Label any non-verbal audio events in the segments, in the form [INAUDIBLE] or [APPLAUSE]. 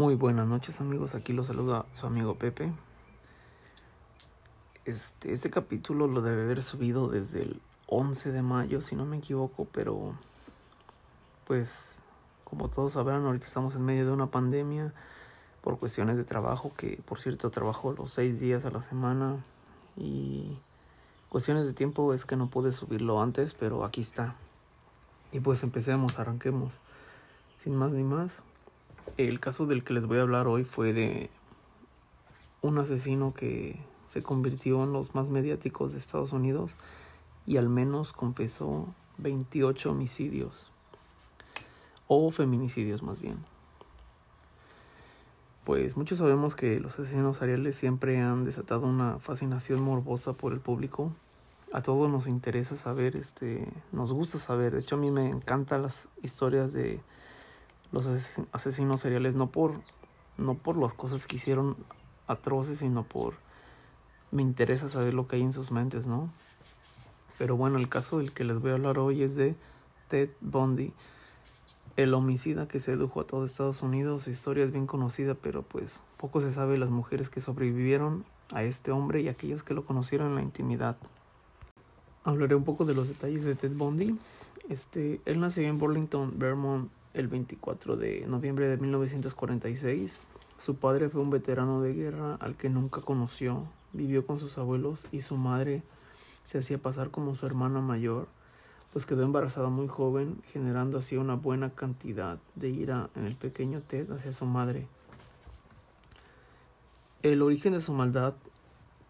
Muy buenas noches amigos, aquí los saluda su amigo Pepe. Este, este capítulo lo debe haber subido desde el 11 de mayo, si no me equivoco, pero pues como todos sabrán, ahorita estamos en medio de una pandemia por cuestiones de trabajo, que por cierto trabajo los seis días a la semana y cuestiones de tiempo es que no pude subirlo antes, pero aquí está. Y pues empecemos, arranquemos. Sin más ni más, el caso del que les voy a hablar hoy fue de un asesino que se convirtió en los más mediáticos de Estados Unidos y al menos confesó 28 homicidios o feminicidios más bien. Pues muchos sabemos que los asesinos seriales siempre han desatado una fascinación morbosa por el público. A todos nos interesa saber, este, nos gusta saber. De hecho, a mí me encantan las historias de los asesinos seriales no por no por las cosas que hicieron atroces, sino por me interesa saber lo que hay en sus mentes, ¿no? Pero bueno, el caso del que les voy a hablar hoy es de Ted Bundy, el homicida que sedujo a todo Estados Unidos. Su historia es bien conocida, pero pues poco se sabe de las mujeres que sobrevivieron a este hombre y aquellas que lo conocieron en la intimidad. Hablaré un poco de los detalles de Ted Bundy. Este, él nació en Burlington, Vermont, el 24 de noviembre de 1946. Su padre fue un veterano de guerra al que nunca conoció. Vivió con sus abuelos y su madre se hacía pasar como su hermana mayor, pues quedó embarazada muy joven, generando así una buena cantidad de ira en el pequeño Ted hacia su madre. El origen de su maldad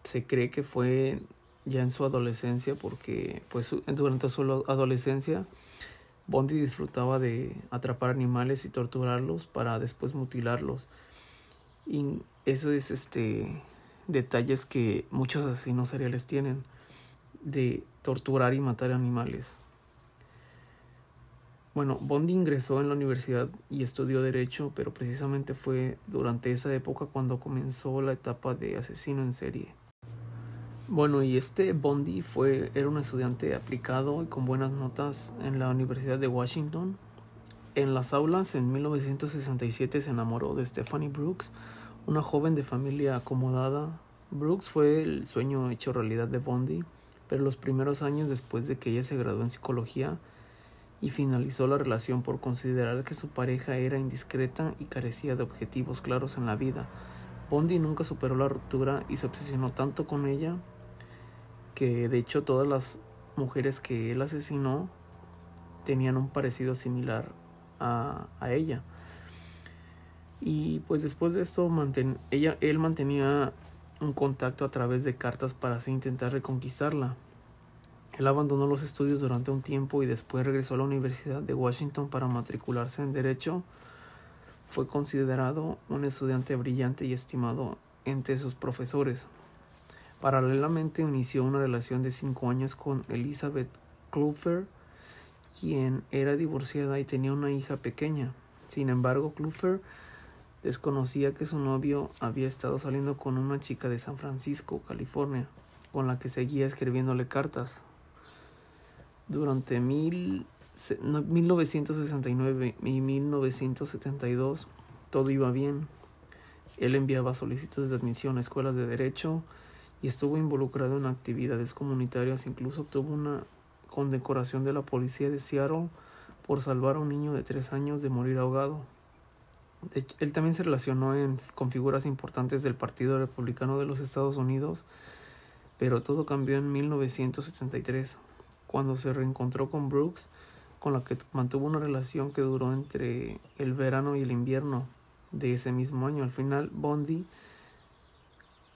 se cree que fue ya en su adolescencia, porque pues durante su adolescencia Bondi disfrutaba de atrapar animales y torturarlos para después mutilarlos. Y eso es este detalles que muchos asesinos seriales tienen de torturar y matar animales. Bueno, Bondi ingresó en la universidad y estudió derecho, pero precisamente fue durante esa época cuando comenzó la etapa de asesino en serie. Bueno, y este Bondi fue, era un estudiante aplicado y con buenas notas en la Universidad de Washington. En las aulas, en 1967 se enamoró de Stephanie Brooks, una joven de familia acomodada. Brooks fue el sueño hecho realidad de Bondi, pero los primeros años después de que ella se graduó en psicología y finalizó la relación por considerar que su pareja era indiscreta y carecía de objetivos claros en la vida. Bondi nunca superó la ruptura y se obsesionó tanto con ella que de hecho todas las mujeres que él asesinó tenían un parecido similar a, ella. Y pues después de esto ella, él mantenía un contacto a través de cartas para así intentar reconquistarla. Él abandonó los estudios durante un tiempo y después regresó a la Universidad de Washington para matricularse en Derecho. Fue considerado un estudiante brillante y estimado entre sus profesores. Paralelamente inició una relación de cinco años con Elizabeth Cluffer, quien era divorciada y tenía una hija pequeña. Sin embargo, Cluffer desconocía que su novio había estado saliendo con una chica de San Francisco, California, con la que seguía escribiéndole cartas. Durante mil, 1969 y 1972 todo iba bien. Él enviaba solicitudes de admisión a escuelas de derecho, y estuvo involucrado en actividades comunitarias, incluso obtuvo una condecoración de la policía de Seattle por salvar a un niño de tres años de morir ahogado. él también se relacionó con figuras importantes del Partido Republicano de los Estados Unidos, pero todo cambió en 1973, cuando se reencontró con Brooks, con la que mantuvo una relación que duró entre el verano y el invierno de ese mismo año. Al final, Bondi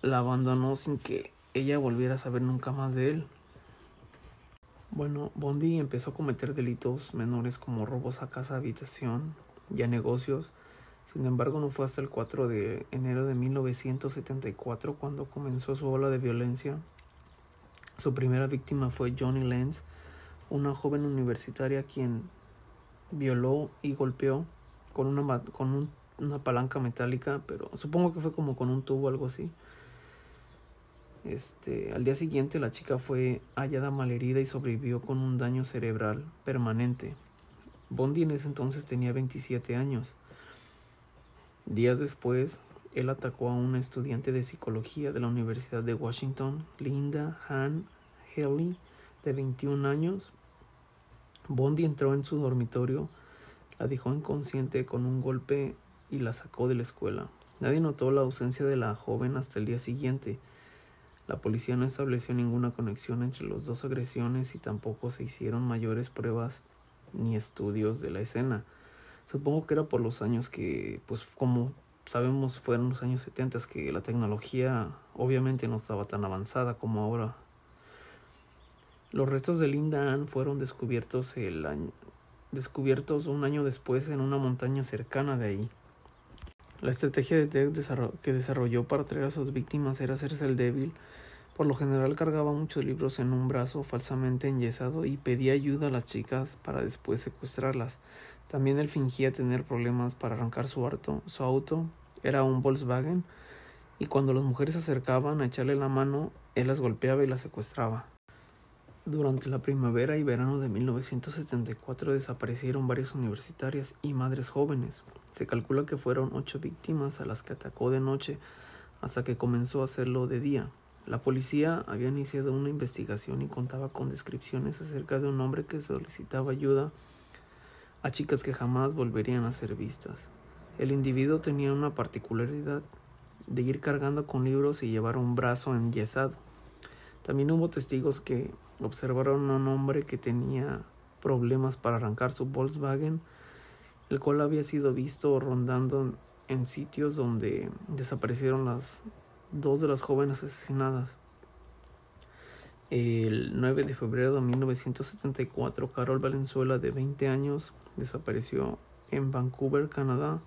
la abandonó sin que ella volviera a saber nunca más de él. Bueno, Bondi empezó a cometer delitos menores como robos a casa, habitación y a negocios. Sin embargo, no fue hasta el 4 de enero de 1974 cuando comenzó su ola de violencia. Su primera víctima fue Johnny Lenz, una joven universitaria quien violó y golpeó con una, con una palanca metálica, pero supongo que fue como con un tubo o algo así. Este, al día siguiente la chica fue hallada malherida y sobrevivió con un daño cerebral permanente. Bondi en ese entonces tenía 27 años. Días después, él atacó a una estudiante de psicología de la Universidad de Washington, Linda Han Haley, de 21 años. Bondi entró en su dormitorio, la dejó inconsciente con un golpe y la sacó de la escuela. Nadie notó la ausencia de la joven hasta el día siguiente. La policía no estableció ninguna conexión entre las dos agresiones y tampoco se hicieron mayores pruebas ni estudios de la escena. Supongo que era por los años que, pues como sabemos, fueron los años 70 que la tecnología obviamente no estaba tan avanzada como ahora. Los restos de Linda Ann fueron descubiertos, el año, descubiertos un año después en una montaña cercana de ahí. La estrategia de Ted que desarrolló para traer a sus víctimas era hacerse el débil. Por lo general cargaba muchos libros en un brazo falsamente enyesado y pedía ayuda a las chicas para después secuestrarlas. También él fingía tener problemas para arrancar su auto. Su auto era un Volkswagen y cuando las mujeres se acercaban a echarle la mano, él las golpeaba y las secuestraba. Durante la primavera y verano de 1974 desaparecieron varias universitarias y madres jóvenes. Se calcula que fueron ocho víctimas a las que atacó de noche hasta que comenzó a hacerlo de día. La policía había iniciado una investigación y contaba con descripciones acerca de un hombre que solicitaba ayuda a chicas que jamás volverían a ser vistas. El individuo tenía una particularidad de ir cargando con libros y llevar un brazo enyesado. También hubo testigos que observaron a un hombre que tenía problemas para arrancar su Volkswagen, el cual había sido visto rondando en sitios donde desaparecieron las dos de las jóvenes asesinadas. El 9 de febrero de 1974, Carol Valenzuela, de 20 años, desapareció en Vancouver, Canadá.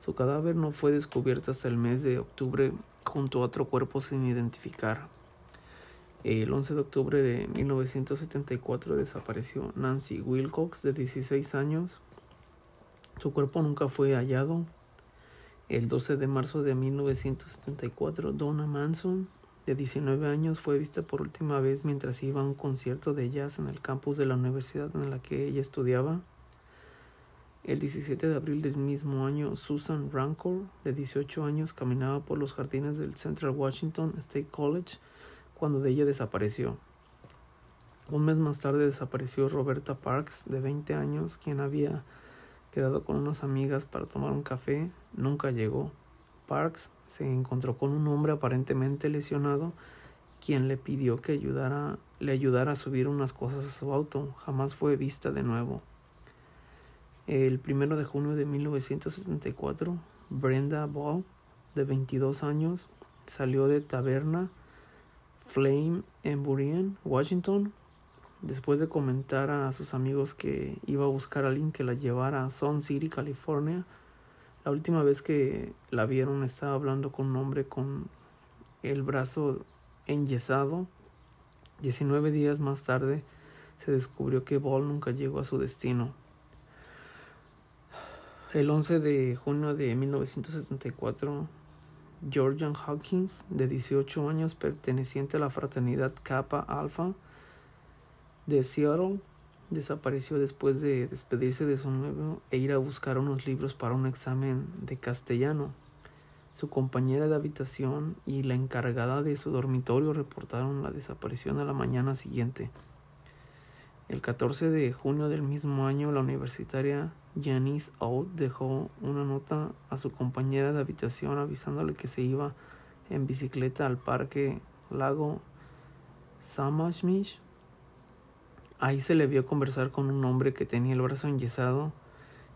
Su cadáver no fue descubierto hasta el mes de octubre junto a otro cuerpo sin identificar. El 11 de octubre de 1974 desapareció Nancy Wilcox, de 16 años. Su cuerpo nunca fue hallado. El 12 de marzo de 1974, Donna Manson, de 19 años, fue vista por última vez mientras iba a un concierto de jazz en el campus de la universidad en la que ella estudiaba. El 17 de abril del mismo año, Susan Rancor, de 18 años, caminaba por los jardines del Central Washington State College cuando de ella desapareció. Un mes más tarde desapareció Roberta Parks, de 20 años, quien había quedado con unas amigas para tomar un café. Nunca llegó. Parks se encontró con un hombre aparentemente lesionado, quien le pidió que ayudara, le ayudara a subir unas cosas a su auto. Jamás fue vista de nuevo. El primero de junio de 1974, Brenda Ball, de 22 años, salió de taberna Flame en Burien, Washington, después de comentar a sus amigos que iba a buscar a alguien que la llevara a Sun City, California. La última vez que la vieron estaba hablando con un hombre con el brazo enyesado. 19 días más tarde se descubrió que Ball nunca llegó a su destino. El 11 de junio de 1974 Georgian Hawkins, de 18 años, perteneciente a la fraternidad Kappa Alpha de Seattle, desapareció después de despedirse de su novio e ir a buscar unos libros para un examen de castellano. Su compañera de habitación y la encargada de su dormitorio reportaron la desaparición a la mañana siguiente. El 14 de junio del mismo año, la universitaria Janice Out dejó una nota a su compañera de habitación avisándole que se iba en bicicleta al parque Lago Samashmish. Ahí se le vio conversar con un hombre que tenía el brazo enyesado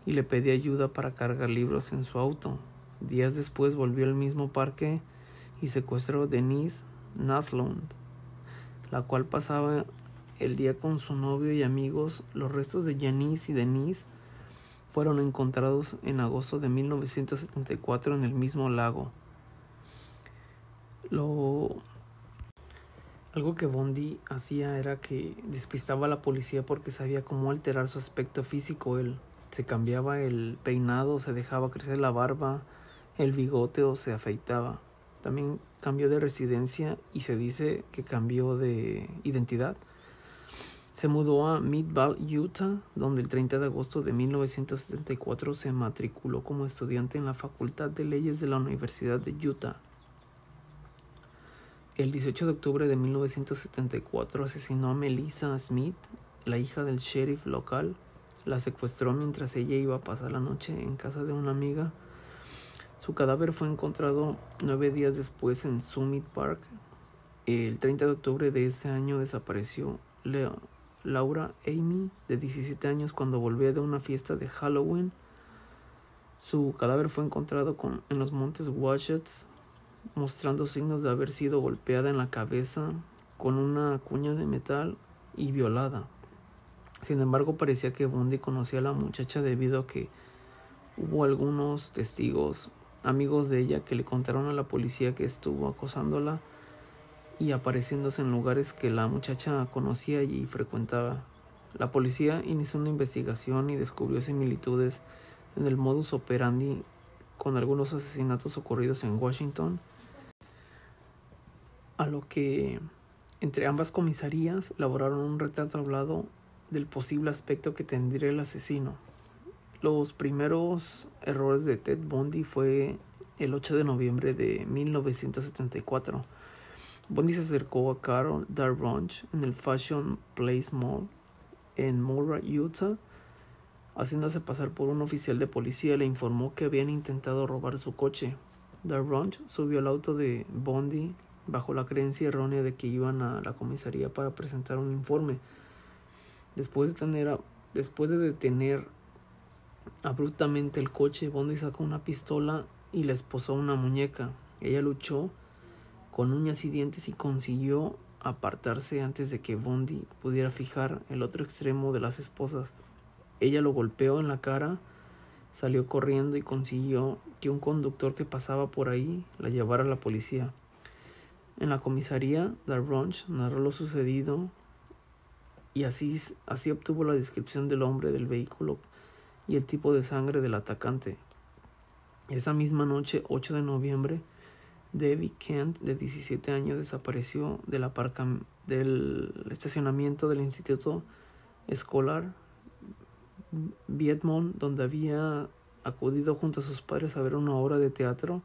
y le pedía ayuda para cargar libros en su auto. Días después volvió al mismo parque y secuestró a Denise Naslund, la cual pasaba el día con su novio y amigos, los restos de Janice y Denise fueron encontrados en agosto de 1974 en el mismo lago. Lo algo que Bondi hacía era que despistaba a la policía porque sabía cómo alterar su aspecto físico. Él se cambiaba el peinado, se dejaba crecer la barba, el bigote o se afeitaba. También cambió de residencia y se dice que cambió de identidad. Se mudó a Midvale, Utah, donde el 30 de agosto de 1974 se matriculó como estudiante en la Facultad de Leyes de la Universidad de Utah. El 18 de octubre de 1974 asesinó a Melissa Smith, la hija del sheriff local. La secuestró mientras ella iba a pasar la noche en casa de una amiga. Su cadáver fue encontrado nueve días después en Summit Park. El 30 de octubre de ese año desapareció Laura Amy, de 17 años, cuando volvía de una fiesta de Halloween. Su cadáver fue encontrado con, en los montes Washets, mostrando signos de haber sido golpeada en la cabeza con una cuña de metal y violada. Sin embargo, parecía que Bundy conocía a la muchacha debido a que hubo algunos testigos amigos de ella que le contaron a la policía que estuvo acosándola y apareciéndose en lugares que la muchacha conocía y frecuentaba. La policía inició una investigación y descubrió similitudes en el modus operandi con algunos asesinatos ocurridos en Washington, a lo que entre ambas comisarías elaboraron un retrato hablado del posible aspecto que tendría el asesino. Los primeros errores de Ted Bundy fue el 8 de noviembre de 1974. Bundy se acercó a Carol Darbrunch en el Fashion Place Mall en Murray, Utah. Haciéndose pasar por un oficial de policía, le informó que habían intentado robar su coche. Darbrunch subió al auto de Bundy bajo la creencia errónea de que iban a la comisaría para presentar un informe. Después de, tener después de detener abruptamente el coche, Bondi sacó una pistola y le esposó una muñeca. Ella luchó con uñas y dientes y consiguió apartarse antes de que Bondi pudiera fijar el otro extremo de las esposas. Ella lo golpeó en la cara, salió corriendo y consiguió que un conductor que pasaba por ahí la llevara a la policía. En la comisaría, Darronch narró lo sucedido y así, así obtuvo la descripción del hombre del vehículo y el tipo de sangre del atacante. Esa misma noche, 8 de noviembre, Debbie Kent, de 17 años, desapareció del, del estacionamiento del instituto escolar Vietmont, donde había acudido junto a sus padres a ver una obra de teatro.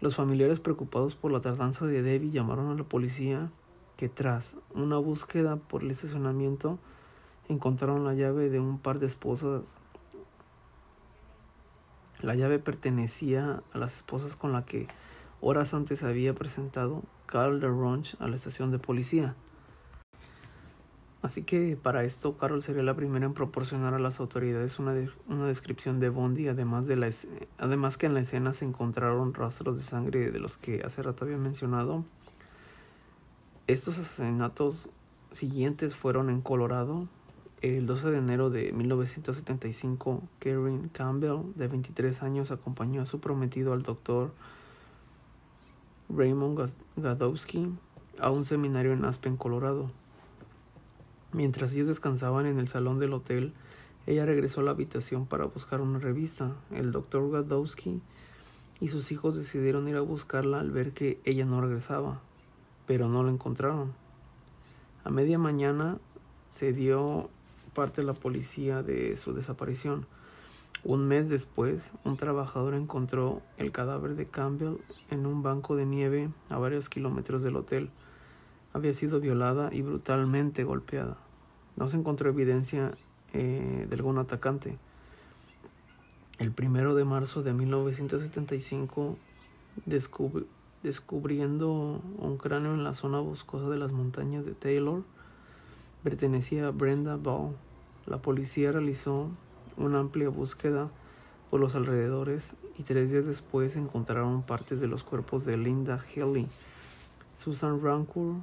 Los familiares preocupados por la tardanza de Debbie llamaron a la policía que tras una búsqueda por el estacionamiento encontraron la llave de un par de esposas. La llave pertenecía a las esposas con la que horas antes había presentado Carl Ronch a la estación de policía. Así que para esto Carol sería la primera en proporcionar a las autoridades una, una descripción de Bondi, además, de la, además que en la escena se encontraron rastros de sangre de los que hace rato había mencionado estos asesinatos siguientes fueron en Colorado. El 12 de enero de 1975, Karen Campbell, de 23 años, acompañó a su prometido al doctor Raymond Gadowski a un seminario en Aspen, Colorado. Mientras ellos descansaban en el salón del hotel, ella regresó a la habitación para buscar una revista. El doctor Gadowski y sus hijos decidieron ir a buscarla al ver que ella no regresaba pero no lo encontraron. A media mañana se dio parte la policía de su desaparición. Un mes después, un trabajador encontró el cadáver de Campbell en un banco de nieve a varios kilómetros del hotel. Había sido violada y brutalmente golpeada. No se encontró evidencia eh, de algún atacante. El primero de marzo de 1975 descubrió descubriendo un cráneo en la zona boscosa de las montañas de Taylor, pertenecía a Brenda Ball. La policía realizó una amplia búsqueda por los alrededores y tres días después encontraron partes de los cuerpos de Linda Haley, Susan Rancourt,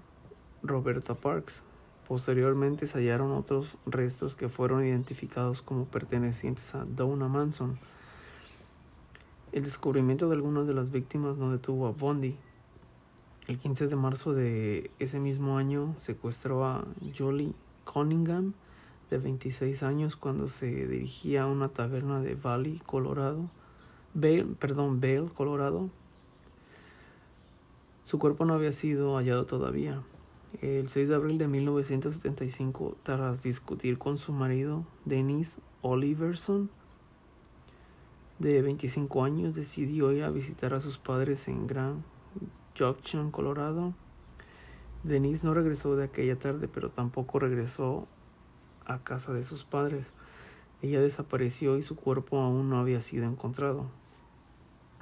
Roberta Parks. Posteriormente se hallaron otros restos que fueron identificados como pertenecientes a Donna Manson. El descubrimiento de algunas de las víctimas no detuvo a Bondi. El 15 de marzo de ese mismo año secuestró a Jolie Cunningham, de 26 años, cuando se dirigía a una taberna de Valley, Colorado. Bale, perdón, Bale, Colorado. Su cuerpo no había sido hallado todavía. El 6 de abril de 1975, tras discutir con su marido, Dennis Oliverson, de 25 años, decidió ir a visitar a sus padres en Grand Junction, Colorado. Denise no regresó de aquella tarde, pero tampoco regresó a casa de sus padres. Ella desapareció y su cuerpo aún no había sido encontrado.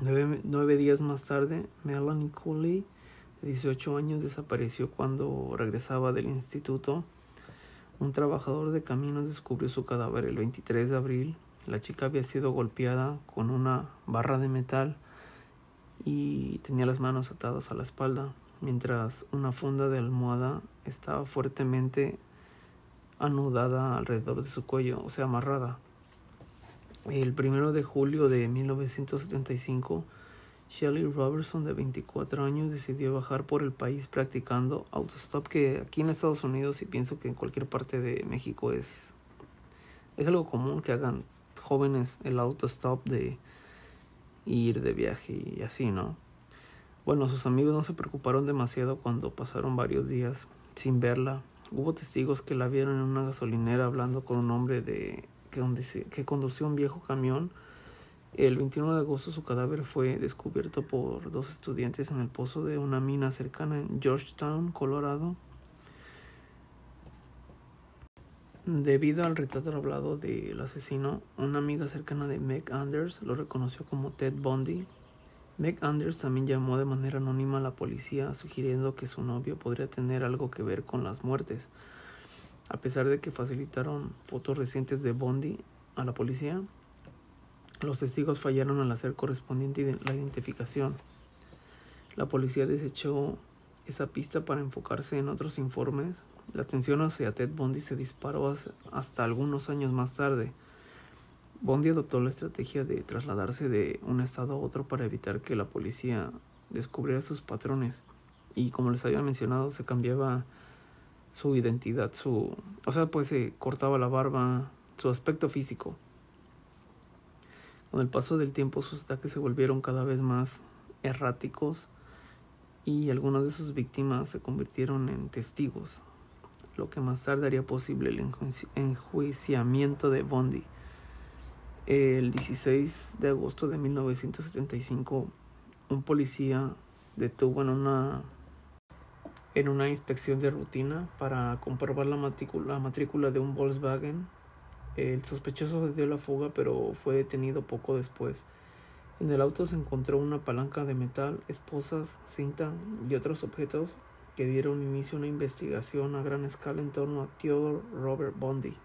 Nueve, días más tarde, Melanie Cooley, de 18 años, desapareció cuando regresaba del instituto. Un trabajador de caminos descubrió su cadáver el 23 de abril. La chica había sido golpeada con una barra de metal y tenía las manos atadas a la espalda, mientras una funda de almohada estaba fuertemente anudada alrededor de su cuello, o sea, amarrada. El primero de julio de 1975, Shelley Robertson, de 24 años, decidió bajar por el país practicando autostop, que aquí en Estados Unidos y pienso que en cualquier parte de México es, es algo común que hagan jóvenes el autostop de ir de viaje y así, ¿no? Bueno, sus amigos no se preocuparon demasiado cuando pasaron varios días sin verla. Hubo testigos que la vieron en una gasolinera hablando con un hombre de que, que conducía un viejo camión. El 21 de agosto su cadáver fue descubierto por dos estudiantes en el pozo de una mina cercana en Georgetown, Colorado. Debido al retrato hablado del asesino, una amiga cercana de Meg Anders lo reconoció como Ted Bundy. Meg Anders también llamó de manera anónima a la policía sugiriendo que su novio podría tener algo que ver con las muertes. A pesar de que facilitaron fotos recientes de Bundy a la policía, los testigos fallaron al hacer correspondiente la identificación. La policía desechó esa pista para enfocarse en otros informes la atención hacia Ted Bundy se disparó hasta algunos años más tarde. Bundy adoptó la estrategia de trasladarse de un estado a otro para evitar que la policía descubriera sus patrones. Y como les había mencionado, se cambiaba su identidad, su, o sea, pues se cortaba la barba, su aspecto físico. Con el paso del tiempo sus ataques se volvieron cada vez más erráticos y algunas de sus víctimas se convirtieron en testigos lo que más tarde haría posible el enjuiciamiento de Bondi. El 16 de agosto de 1975, un policía detuvo en una en una inspección de rutina para comprobar la matrícula, la matrícula de un Volkswagen. El sospechoso dio la fuga, pero fue detenido poco después. En el auto se encontró una palanca de metal, esposas, cinta y otros objetos que dieron inicio a una investigación a gran escala en torno a Theodore Robert Bundy.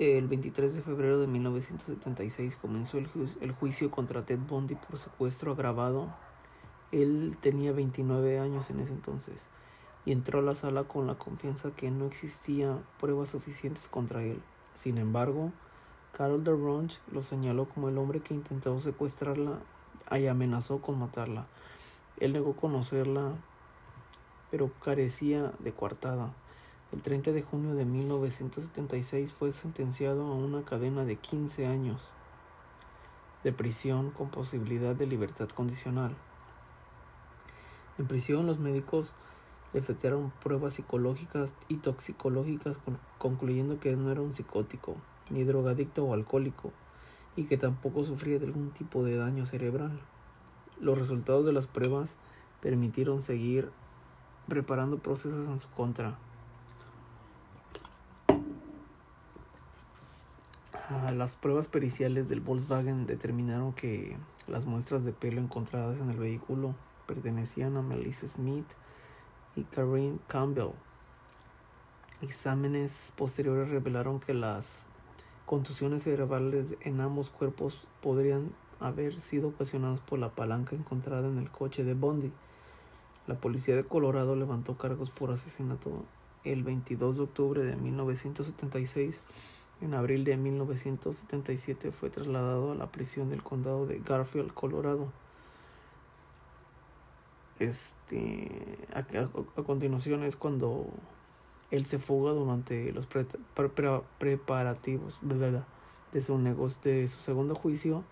El 23 de febrero de 1976 comenzó el, el, juicio contra Ted Bundy por secuestro agravado. Él tenía 29 años en ese entonces y entró a la sala con la confianza que no existía pruebas suficientes contra él. Sin embargo, Carol DeRonch lo señaló como el hombre que intentó secuestrarla y amenazó con matarla. Él negó conocerla, pero carecía de coartada. El 30 de junio de 1976 fue sentenciado a una cadena de 15 años de prisión con posibilidad de libertad condicional. En prisión los médicos le efectuaron pruebas psicológicas y toxicológicas concluyendo que no era un psicótico, ni drogadicto o alcohólico, y que tampoco sufría de algún tipo de daño cerebral. Los resultados de las pruebas permitieron seguir preparando procesos en su contra. Las pruebas periciales del Volkswagen determinaron que las muestras de pelo encontradas en el vehículo pertenecían a Melissa Smith y Karen Campbell. Exámenes posteriores revelaron que las contusiones cerebrales en ambos cuerpos podrían haber sido ocasionados por la palanca encontrada en el coche de Bondi. La policía de Colorado levantó cargos por asesinato el 22 de octubre de 1976. En abril de 1977 fue trasladado a la prisión del condado de Garfield, Colorado. Este, a, continuación es cuando él se fuga durante los preparativos de su negocio, de su segundo juicio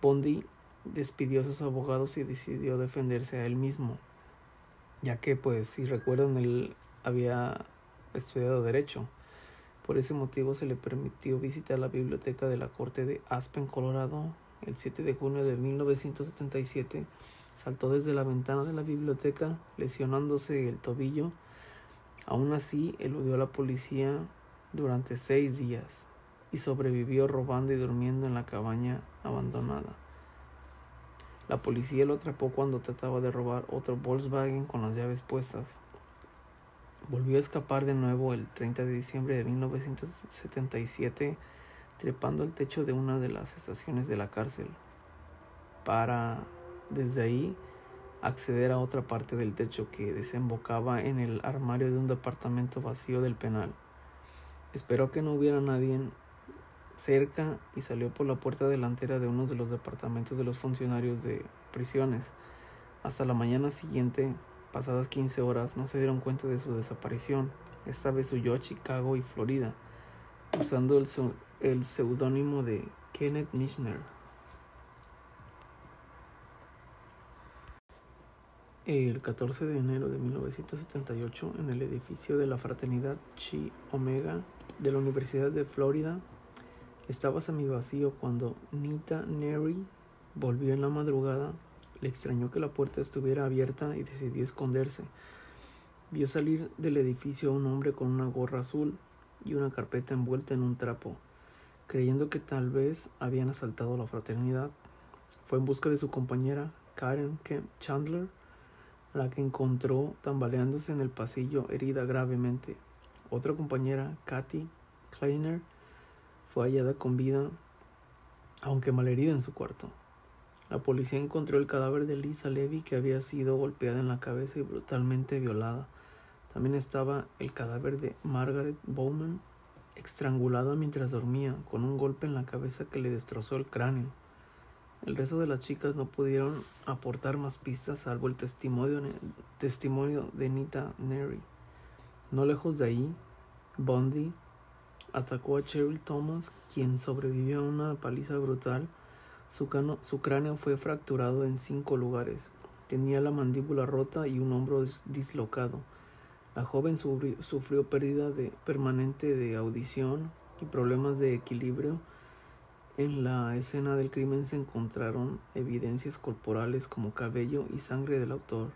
Bondi despidió a sus abogados y decidió defenderse a él mismo. ya que pues si recuerdan él había estudiado derecho. Por ese motivo se le permitió visitar la biblioteca de la corte de Aspen, Colorado. El 7 de junio de 1977 saltó desde la ventana de la biblioteca lesionándose el tobillo. Aún así, eludió a la policía durante seis días y sobrevivió robando y durmiendo en la cabaña abandonada. La policía lo atrapó cuando trataba de robar otro Volkswagen con las llaves puestas. Volvió a escapar de nuevo el 30 de diciembre de 1977, trepando el techo de una de las estaciones de la cárcel, para desde ahí acceder a otra parte del techo que desembocaba en el armario de un departamento vacío del penal. Esperó que no hubiera nadie cerca y salió por la puerta delantera de uno de los departamentos de los funcionarios de prisiones. Hasta la mañana siguiente, pasadas 15 horas, no se dieron cuenta de su desaparición. Esta vez huyó a Chicago y Florida, usando el, seudónimo de Kenneth Michener. El 14 de enero de 1978, en el edificio de la Fraternidad Chi Omega de la Universidad de Florida, estaba vacío cuando Nita Neri volvió en la madrugada. Le extrañó que la puerta estuviera abierta y decidió esconderse. Vio salir del edificio a un hombre con una gorra azul y una carpeta envuelta en un trapo. Creyendo que tal vez habían asaltado la fraternidad, fue en busca de su compañera Karen Chandler, la que encontró tambaleándose en el pasillo herida gravemente. Otra compañera, Kathy Kleiner, fue hallada con vida, aunque malherida en su cuarto. La policía encontró el cadáver de Lisa Levy que había sido golpeada en la cabeza y brutalmente violada. También estaba el cadáver de Margaret Bowman, estrangulada mientras dormía, con un golpe en la cabeza que le destrozó el cráneo. El resto de las chicas no pudieron aportar más pistas salvo el testimonio, testimonio de Nita Neri. No lejos de ahí, Bundy atacó a Cheryl Thomas, quien sobrevivió a una paliza brutal. Su, cráneo fue fracturado en cinco lugares. Tenía la mandíbula rota y un hombro dislocado. La joven sufrió pérdida de, permanente de audición y problemas de equilibrio. En la escena del crimen se encontraron evidencias corporales como cabello y sangre del autor.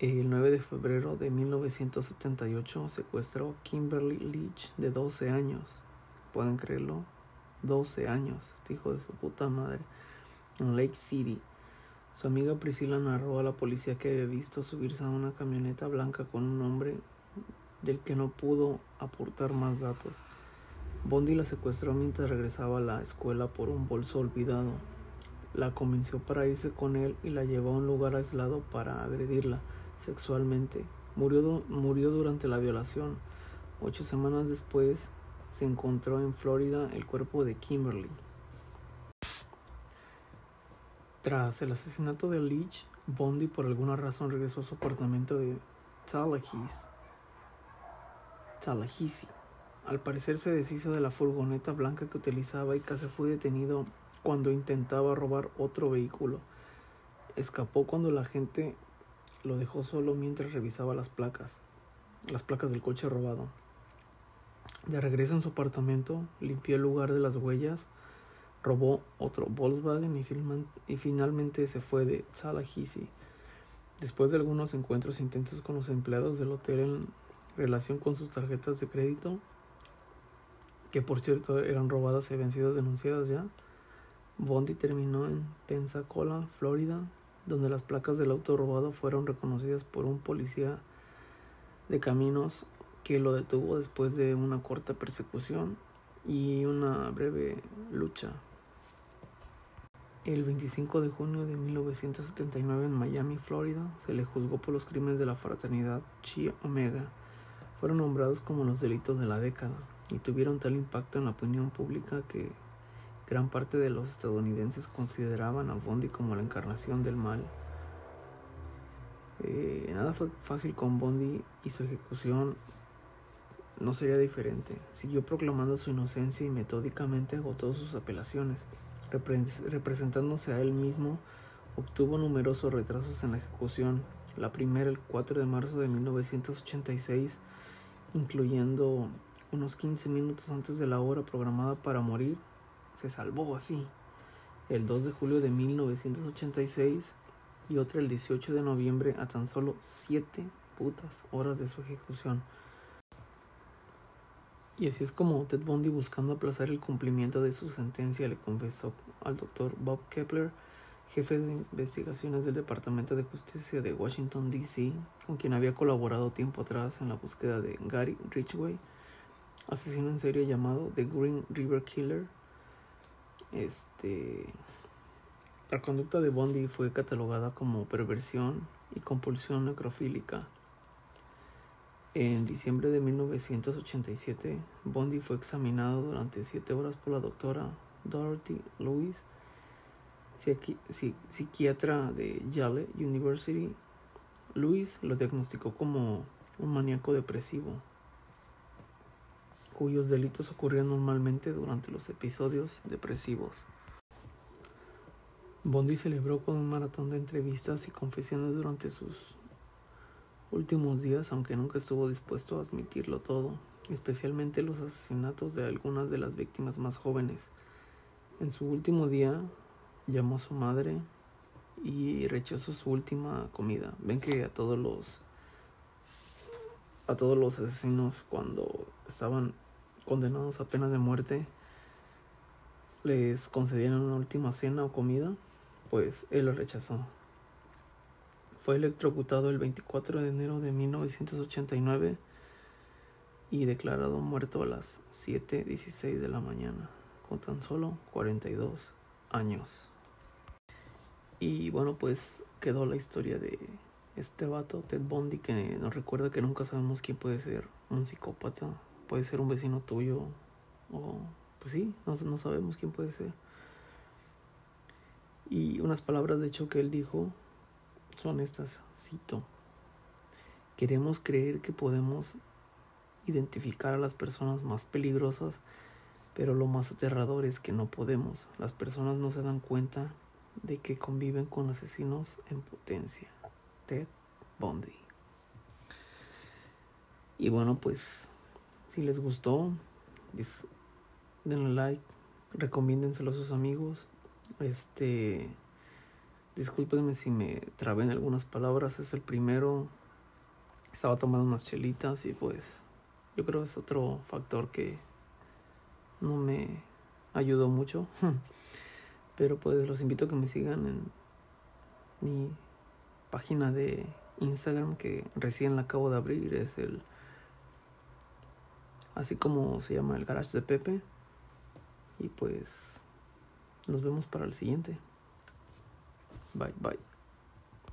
El 9 de febrero de 1978 secuestró Kimberly Leach de 12 años. ¿Pueden creerlo? 12 años, este hijo de su puta madre, en Lake City. Su amiga Priscilla narró a la policía que había visto subirse a una camioneta blanca con un hombre del que no pudo aportar más datos. Bondi la secuestró mientras regresaba a la escuela por un bolso olvidado. La convenció para irse con él y la llevó a un lugar aislado para agredirla sexualmente. Murió, murió durante la violación. Ocho semanas después se encontró en Florida el cuerpo de Kimberly. Tras el asesinato de Leach, Bondi por alguna razón regresó a su apartamento de Tallahassee. Tallahassee. Al parecer se deshizo de la furgoneta blanca que utilizaba y casi fue detenido cuando intentaba robar otro vehículo. Escapó cuando la gente lo dejó solo mientras revisaba las placas, las placas del coche robado. De regreso en su apartamento, limpió el lugar de las huellas, robó otro Volkswagen y, finalmente se fue de Tallahassee. Después de algunos encuentros intentos con los empleados del hotel en relación con sus tarjetas de crédito, que por cierto eran robadas y habían sido denunciadas ya, Bondi terminó en Pensacola, Florida, donde las placas del auto robado fueron reconocidas por un policía de caminos que lo detuvo después de una corta persecución y una breve lucha. El 25 de junio de 1979 en Miami, Florida, se le juzgó por los crímenes de la fraternidad Chi Omega. Fueron nombrados como los delitos de la década y tuvieron tal impacto en la opinión pública que Gran parte de los estadounidenses consideraban a Bondi como la encarnación del mal. Eh, nada fue fácil con Bondi y su ejecución no sería diferente. Siguió proclamando su inocencia y metódicamente agotó sus apelaciones, representándose a él mismo obtuvo numerosos retrasos en la ejecución, la primera el 4 de marzo de 1986, incluyendo unos 15 minutos antes de la hora programada para morir, se salvó así. El 2 de julio de 1986 y otra el 18 de noviembre a tan solo 7 putas horas de su ejecución. Y así es como Ted Bundy buscando aplazar el cumplimiento de su sentencia le confesó al doctor Bob Kepler jefe de investigaciones del Departamento de Justicia de Washington, D.C., con quien había colaborado tiempo atrás en la búsqueda de Gary Ridgway, asesino en serie llamado The Green River Killer. Este, la conducta de Bondi fue catalogada como perversión y compulsión necrofílica. En diciembre de 1987, Bondi fue examinado durante siete horas por la doctora Dorothy Lewis psiquiatra de Yale University, Luis lo diagnosticó como un maníaco depresivo, cuyos delitos ocurrían normalmente durante los episodios depresivos. Bondi celebró con un maratón de entrevistas y confesiones durante sus últimos días, aunque nunca estuvo dispuesto a admitirlo todo, especialmente los asesinatos de algunas de las víctimas más jóvenes. En su último día, llamó a su madre y rechazó su última comida. Ven que a todos los a todos los asesinos cuando estaban condenados a pena de muerte les concedían una última cena o comida, pues él lo rechazó. Fue electrocutado el 24 de enero de 1989 y declarado muerto a las 7.16 de la mañana, con tan solo 42 años. Y bueno, pues quedó la historia de este vato, Ted Bundy, que nos recuerda que nunca sabemos quién puede ser un psicópata. Puede ser un vecino tuyo. O, pues sí, no, no sabemos quién puede ser. Y unas palabras de hecho que él dijo son estas, cito. Queremos creer que podemos identificar a las personas más peligrosas, pero lo más aterrador es que no podemos. Las personas no se dan cuenta de que conviven con asesinos en potencia. Ted Bundy. Y bueno, pues si les gustó, denle like, recomiéndenselo a sus amigos. Este, discúlpenme si me trabé en algunas palabras, es el primero. Estaba tomando unas chelitas y pues yo creo que es otro factor que no me ayudó mucho. [LAUGHS] Pero pues los invito a que me sigan en mi página de Instagram que recién la acabo de abrir. Es el. Así como se llama el garage de Pepe. Y pues. Nos vemos para el siguiente. Bye, bye.